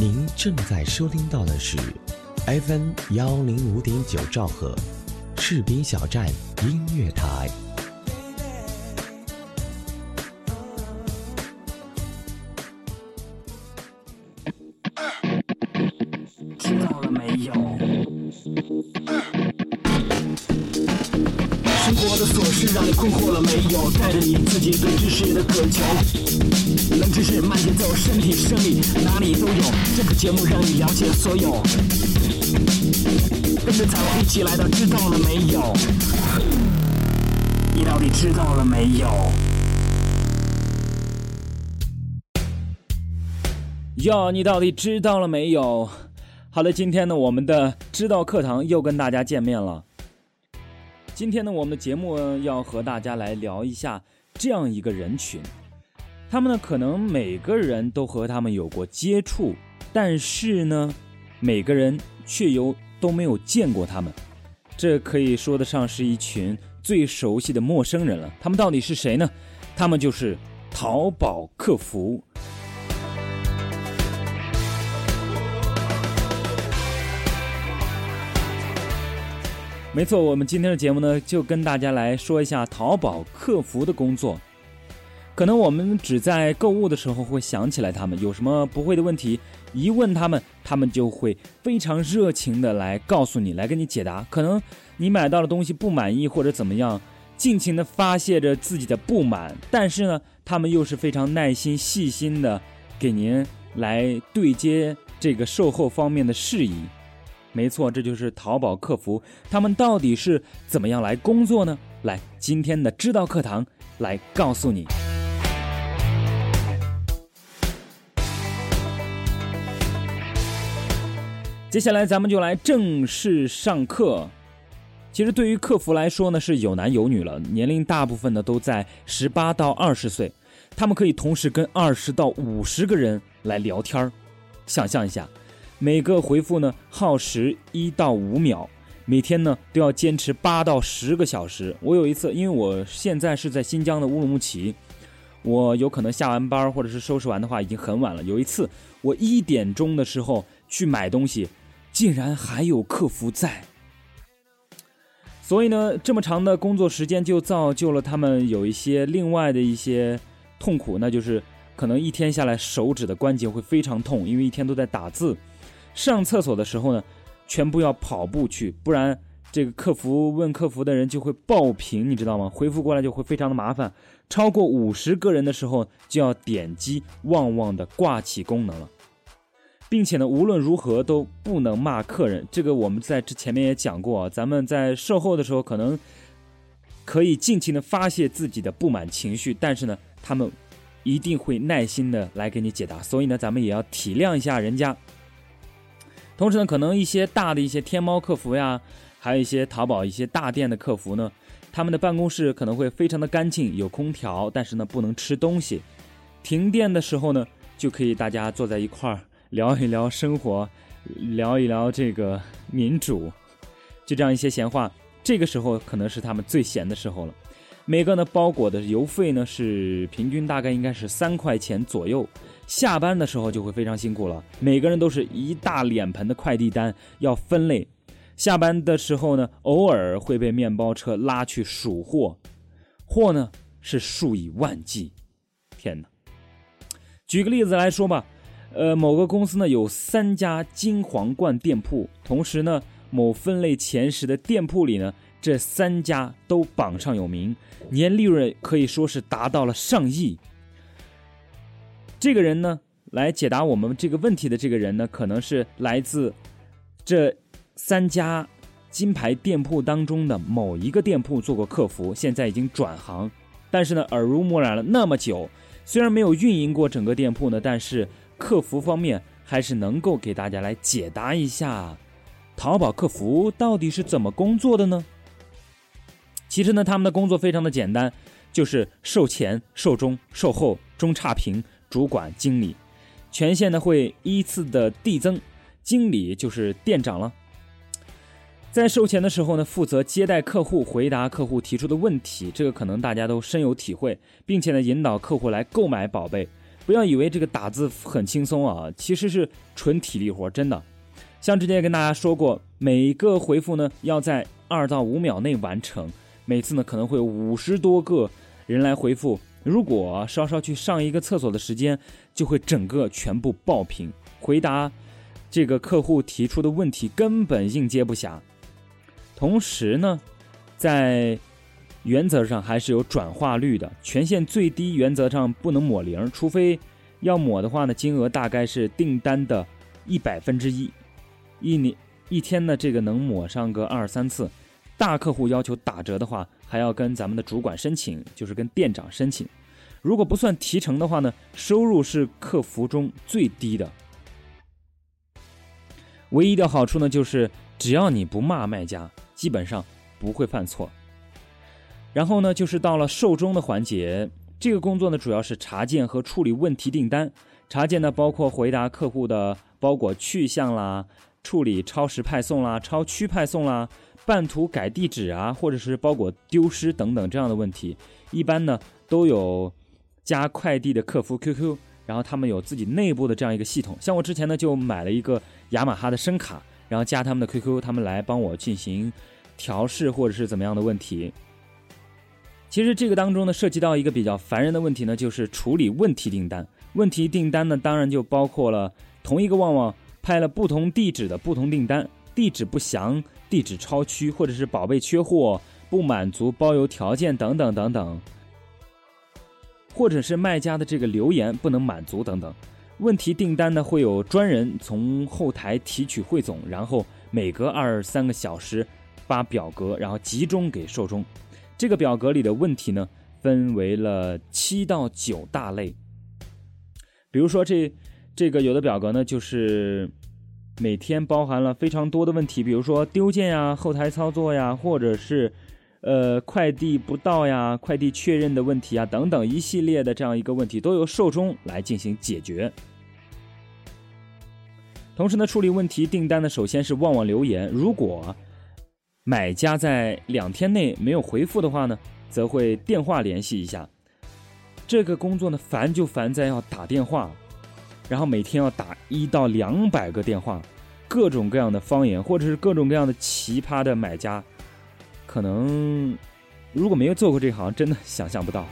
您正在收听到的是 FM 幺零五点九兆赫，赤兵小站音乐台。知道了没有？生活的琐事让你困惑了没有？带着你自己对知识的渴求，节目让你了解所有。跟着彩虹一起来到，知道了没有？你到底知道了没有？哟，你到底知道了没有？好的，今天呢，我们的知道课堂又跟大家见面了。今天呢，我们的节目要和大家来聊一下这样一个人群，他们呢，可能每个人都和他们有过接触，但是呢，每个人却又都没有见过他们。这可以说得上是一群最熟悉的陌生人了。他们到底是谁呢？他们就是淘宝客服。没错，我们今天的节目呢，就跟大家来说一下淘宝客服的工作。可能我们只在购物的时候会想起来他们，有什么不会的问题，一问他们，他们就会非常热情的来告诉你，来给你解答。可能你买到的东西不满意或者怎么样，尽情的发泄着自己的不满，但是呢，他们又是非常耐心细心的给您来对接这个售后方面的事宜。没错，这就是淘宝客服。他们到底是怎么样来工作呢？来，今天的知道课堂来告诉你。接下来咱们就来正式上课。其实对于客服来说呢，是有男有女了，年龄大部分呢都在十八到二十岁，他们可以同时跟二十到五十个人来聊天儿。想象一下。每个回复呢耗时一到五秒，每天呢都要坚持八到十个小时。我有一次，因为我现在是在新疆的乌鲁木齐，我有可能下完班或者是收拾完的话已经很晚了。有一次我一点钟的时候去买东西，竟然还有客服在。所以呢，这么长的工作时间就造就了他们有一些另外的一些痛苦，那就是可能一天下来手指的关节会非常痛，因为一天都在打字。上厕所的时候呢，全部要跑步去，不然这个客服问客服的人就会爆屏，你知道吗？回复过来就会非常的麻烦。超过五十个人的时候，就要点击旺旺的挂起功能了，并且呢，无论如何都不能骂客人。这个我们在之前面也讲过啊，咱们在售后的时候可能可以尽情的发泄自己的不满情绪，但是呢，他们一定会耐心的来给你解答，所以呢，咱们也要体谅一下人家。同时呢，可能一些大的一些天猫客服呀，还有一些淘宝一些大店的客服呢，他们的办公室可能会非常的干净，有空调，但是呢不能吃东西。停电的时候呢，就可以大家坐在一块儿聊一聊生活，聊一聊这个民主，就这样一些闲话。这个时候可能是他们最闲的时候了。每个呢包裹的邮费呢是平均大概应该是三块钱左右。下班的时候就会非常辛苦了，每个人都是一大脸盆的快递单要分类。下班的时候呢，偶尔会被面包车拉去数货，货呢是数以万计。天哪！举个例子来说吧，呃，某个公司呢有三家金皇冠店铺，同时呢某分类前十的店铺里呢，这三家都榜上有名，年利润可以说是达到了上亿。这个人呢，来解答我们这个问题的这个人呢，可能是来自这三家金牌店铺当中的某一个店铺做过客服，现在已经转行，但是呢，耳濡目染了那么久，虽然没有运营过整个店铺呢，但是客服方面还是能够给大家来解答一下，淘宝客服到底是怎么工作的呢？其实呢，他们的工作非常的简单，就是售前、售中、售后、中差评。主管、经理，权限呢会依次的递增，经理就是店长了。在售前的时候呢，负责接待客户，回答客户提出的问题，这个可能大家都深有体会，并且呢引导客户来购买宝贝。不要以为这个打字很轻松啊，其实是纯体力活，真的。像之前也跟大家说过，每个回复呢要在二到五秒内完成，每次呢可能会有五十多个人来回复，如果稍稍去上一个厕所的时间，就会整个全部爆屏，回答这个客户提出的问题根本应接不暇。同时呢，在原则上还是有转化率的，权限最低原则上不能抹零，除非要抹的话呢，金额大概是订单的一百分之一。一年一天呢，这个能抹上个二三次。大客户要求打折的话，还要跟咱们的主管申请，就是跟店长申请。如果不算提成的话呢，收入是客服中最低的。唯一的好处呢，就是只要你不骂卖家，基本上不会犯错。然后呢，就是到了售中的环节，这个工作呢，主要是查件和处理问题订单。查件呢，包括回答客户的包裹去向啦。处理超时派送啦、超区派送啦、半途改地址啊，或者是包裹丢失等等这样的问题，一般呢都有加快递的客服 QQ，然后他们有自己内部的这样一个系统。像我之前呢就买了一个雅马哈的声卡，然后加他们的 QQ，他们来帮我进行调试或者是怎么样的问题。其实这个当中呢涉及到一个比较烦人的问题呢，就是处理问题订单。问题订单呢当然就包括了同一个旺旺。拍了不同地址的不同订单，地址不详、地址超区，或者是宝贝缺货、不满足包邮条件等等等等，或者是卖家的这个留言不能满足等等。问题订单呢，会有专人从后台提取汇总，然后每隔二三个小时发表格，然后集中给受众。这个表格里的问题呢，分为了七到九大类，比如说这。这个有的表格呢，就是每天包含了非常多的问题，比如说丢件呀、后台操作呀，或者是呃快递不到呀、快递确认的问题啊等等一系列的这样一个问题，都由售中来进行解决。同时呢，处理问题订单呢，首先是旺旺留言，如果买家在两天内没有回复的话呢，则会电话联系一下。这个工作呢，烦就烦在要打电话。然后每天要打一到两百个电话，各种各样的方言或者是各种各样的奇葩的买家，可能如果没有做过这行，真的想象不到。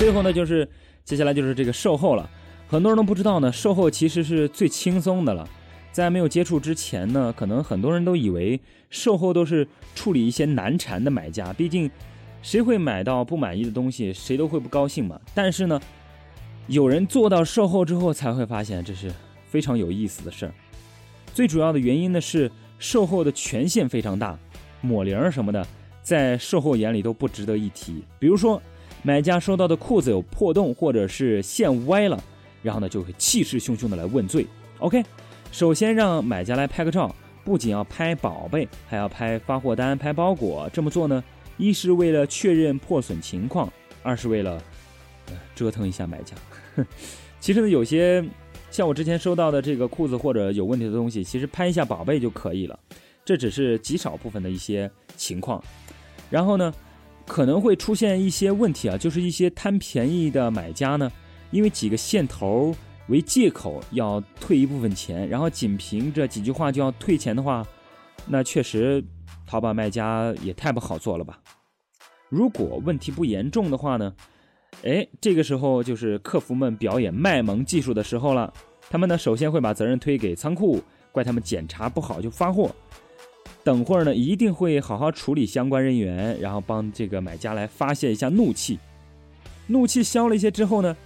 最后呢，就是接下来就是这个售后了，很多人都不知道呢，售后其实是最轻松的了。在没有接触之前呢，可能很多人都以为售后都是处理一些难缠的买家，毕竟谁会买到不满意的东西，谁都会不高兴嘛。但是呢，有人做到售后之后，才会发现这是非常有意思的事儿。最主要的原因呢是售后的权限非常大，抹零什么的，在售后眼里都不值得一提。比如说，买家收到的裤子有破洞或者是线歪了，然后呢就会气势汹汹的来问罪。OK。首先让买家来拍个照，不仅要拍宝贝，还要拍发货单、拍包裹。这么做呢，一是为了确认破损情况，二是为了折腾一下买家。其实呢，有些像我之前收到的这个裤子或者有问题的东西，其实拍一下宝贝就可以了。这只是极少部分的一些情况。然后呢，可能会出现一些问题啊，就是一些贪便宜的买家呢，因为几个线头。为借口要退一部分钱，然后仅凭这几句话就要退钱的话，那确实淘宝卖家也太不好做了吧？如果问题不严重的话呢？哎，这个时候就是客服们表演卖萌技术的时候了。他们呢，首先会把责任推给仓库，怪他们检查不好就发货。等会儿呢，一定会好好处理相关人员，然后帮这个买家来发泄一下怒气。怒气消了一些之后呢？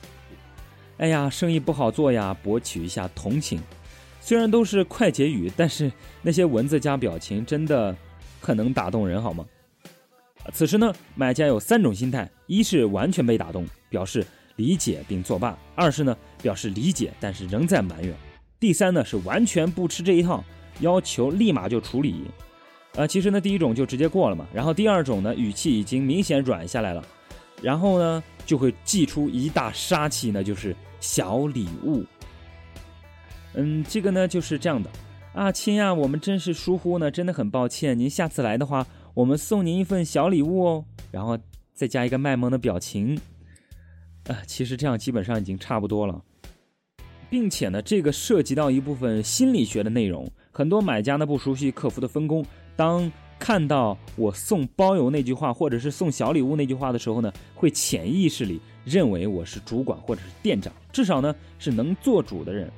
哎呀，生意不好做呀，博取一下同情。虽然都是快捷语，但是那些文字加表情真的很能打动人，好吗？此时呢，买家有三种心态：一是完全被打动，表示理解并作罢；二是呢，表示理解但是仍在埋怨；第三呢，是完全不吃这一套，要求立马就处理。呃，其实呢，第一种就直接过了嘛，然后第二种呢，语气已经明显软下来了，然后呢。就会祭出一大杀器，那就是小礼物。嗯，这个呢就是这样的啊，亲呀，我们真是疏忽呢，真的很抱歉。您下次来的话，我们送您一份小礼物哦，然后再加一个卖萌的表情。啊，其实这样基本上已经差不多了，并且呢，这个涉及到一部分心理学的内容，很多买家呢不熟悉客服的分工，当看到我送包邮那句话，或者是送小礼物那句话的时候呢，会潜意识里认为我是主管或者是店长，至少呢是能做主的人。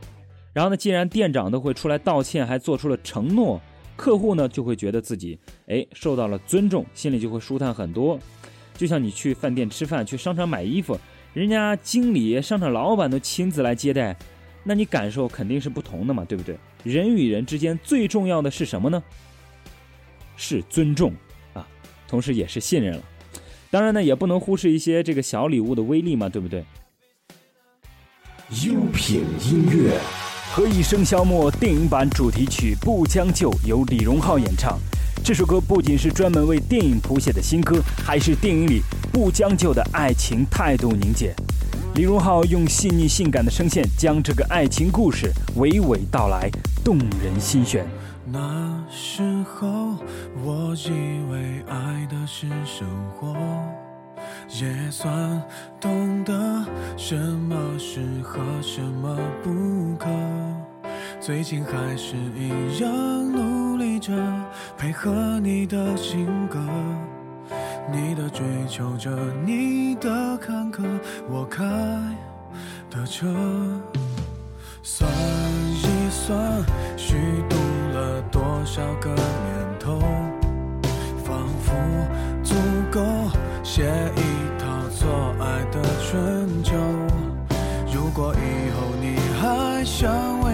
然后呢，既然店长都会出来道歉，还做出了承诺，客户呢就会觉得自己哎受到了尊重，心里就会舒坦很多。就像你去饭店吃饭，去商场买衣服。人家经理、商场老板都亲自来接待，那你感受肯定是不同的嘛，对不对？人与人之间最重要的是什么呢？是尊重啊，同时也是信任了。当然呢，也不能忽视一些这个小礼物的威力嘛，对不对？优品音乐，《何以笙箫默》电影版主题曲《不将就》由李荣浩演唱。这首歌不仅是专门为电影谱写的新歌，还是电影里不将就的爱情态度凝结。李荣浩用细腻性感的声线，将这个爱情故事娓娓道来，动人心弦。那时候我以为爱的是生活，也算懂得什么适合，什么不可。最近还是一样着配合你的性格，你的追求着，你的坎坷，我开的车。算一算，虚度了多少个年头，仿佛足够写一套错爱的春秋。如果以后你还想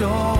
joy.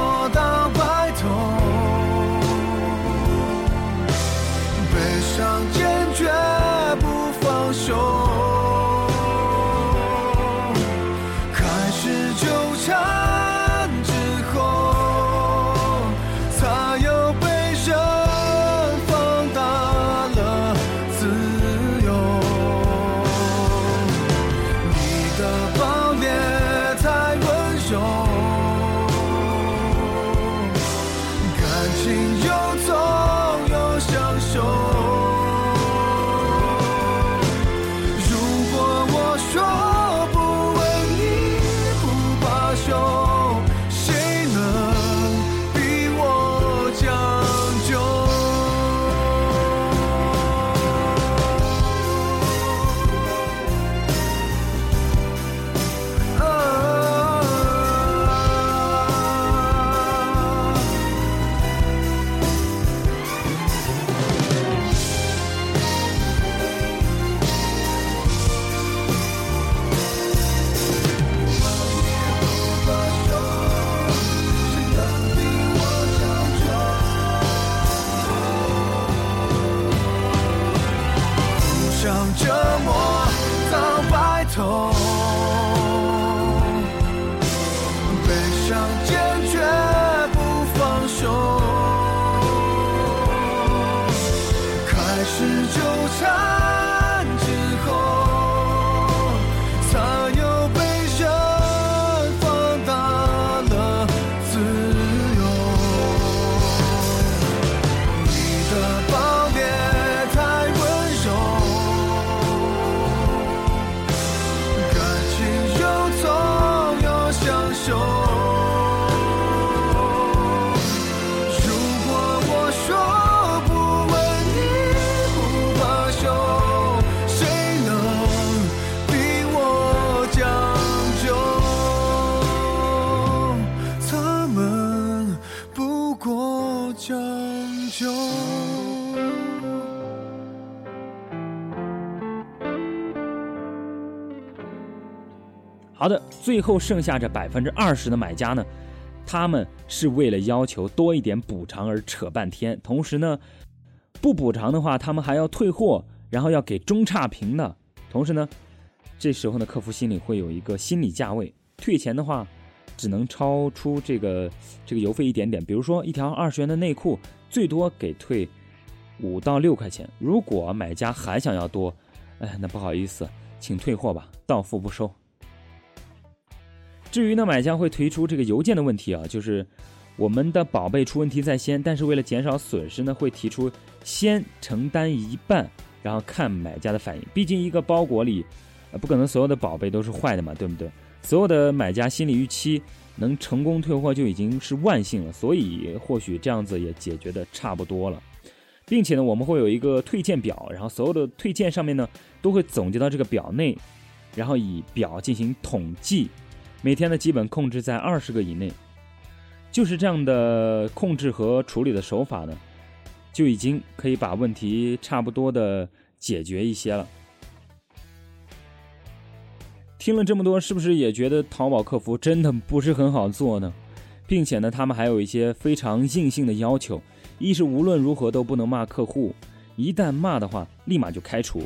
最后剩下这百分之二十的买家呢，他们是为了要求多一点补偿而扯半天，同时呢，不补偿的话，他们还要退货，然后要给中差评的。同时呢，这时候呢，客服心里会有一个心理价位，退钱的话，只能超出这个这个邮费一点点。比如说一条二十元的内裤，最多给退五到六块钱。如果买家还想要多，哎，那不好意思，请退货吧，到付不收。至于呢，买家会提出这个邮件的问题啊，就是我们的宝贝出问题在先，但是为了减少损失呢，会提出先承担一半。然后看买家的反应，毕竟一个包裹里，呃，不可能所有的宝贝都是坏的嘛，对不对？所有的买家心理预期能成功退货就已经是万幸了，所以或许这样子也解决的差不多了，并且呢，我们会有一个退件表，然后所有的退件上面呢都会总结到这个表内，然后以表进行统计，每天的基本控制在二十个以内，就是这样的控制和处理的手法呢。就已经可以把问题差不多的解决一些了。听了这么多，是不是也觉得淘宝客服真的不是很好做呢？并且呢，他们还有一些非常硬性的要求：一是无论如何都不能骂客户，一旦骂的话立马就开除；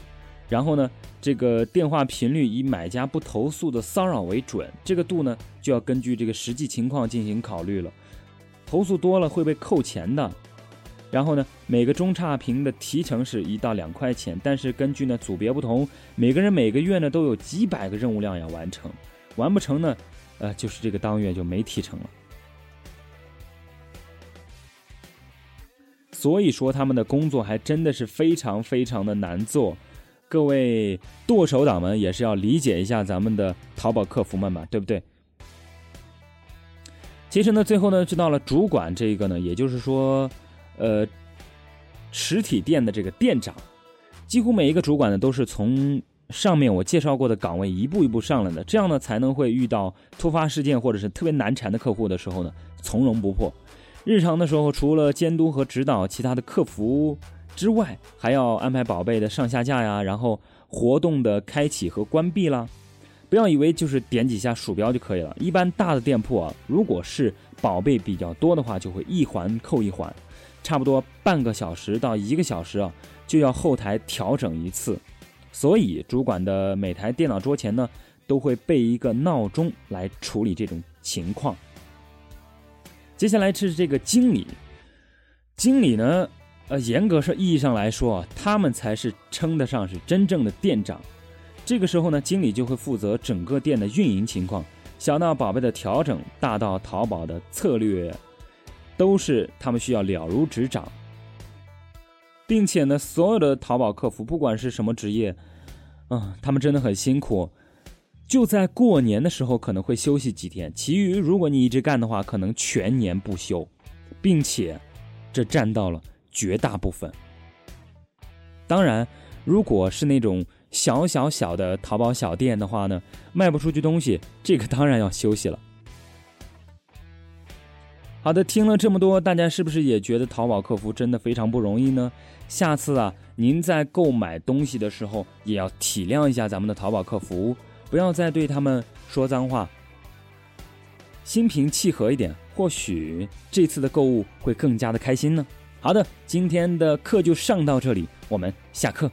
然后呢，这个电话频率以买家不投诉的骚扰为准，这个度呢就要根据这个实际情况进行考虑了。投诉多了会被扣钱的。然后呢，每个中差评的提成是一到两块钱，但是根据呢组别不同，每个人每个月呢都有几百个任务量要完成，完不成呢，呃，就是这个当月就没提成了。所以说他们的工作还真的是非常非常的难做，各位剁手党们也是要理解一下咱们的淘宝客服们嘛，对不对？其实呢，最后呢，知道了主管这个呢，也就是说。呃，实体店的这个店长，几乎每一个主管呢，都是从上面我介绍过的岗位一步一步上来的，这样呢，才能会遇到突发事件或者是特别难缠的客户的时候呢，从容不迫。日常的时候，除了监督和指导其他的客服之外，还要安排宝贝的上下架呀，然后活动的开启和关闭啦。不要以为就是点几下鼠标就可以了，一般大的店铺啊，如果是宝贝比较多的话，就会一环扣一环。差不多半个小时到一个小时啊，就要后台调整一次，所以主管的每台电脑桌前呢，都会备一个闹钟来处理这种情况。接下来是这个经理，经理呢，呃，严格上意义上来说，他们才是称得上是真正的店长。这个时候呢，经理就会负责整个店的运营情况，小到宝贝的调整，大到淘宝的策略。都是他们需要了如指掌，并且呢，所有的淘宝客服，不管是什么职业，嗯，他们真的很辛苦。就在过年的时候可能会休息几天，其余如果你一直干的话，可能全年不休，并且这占到了绝大部分。当然，如果是那种小小小的淘宝小店的话呢，卖不出去东西，这个当然要休息了。好的，听了这么多，大家是不是也觉得淘宝客服真的非常不容易呢？下次啊，您在购买东西的时候也要体谅一下咱们的淘宝客服，不要再对他们说脏话，心平气和一点，或许这次的购物会更加的开心呢。好的今天的课就上到这里我们下课。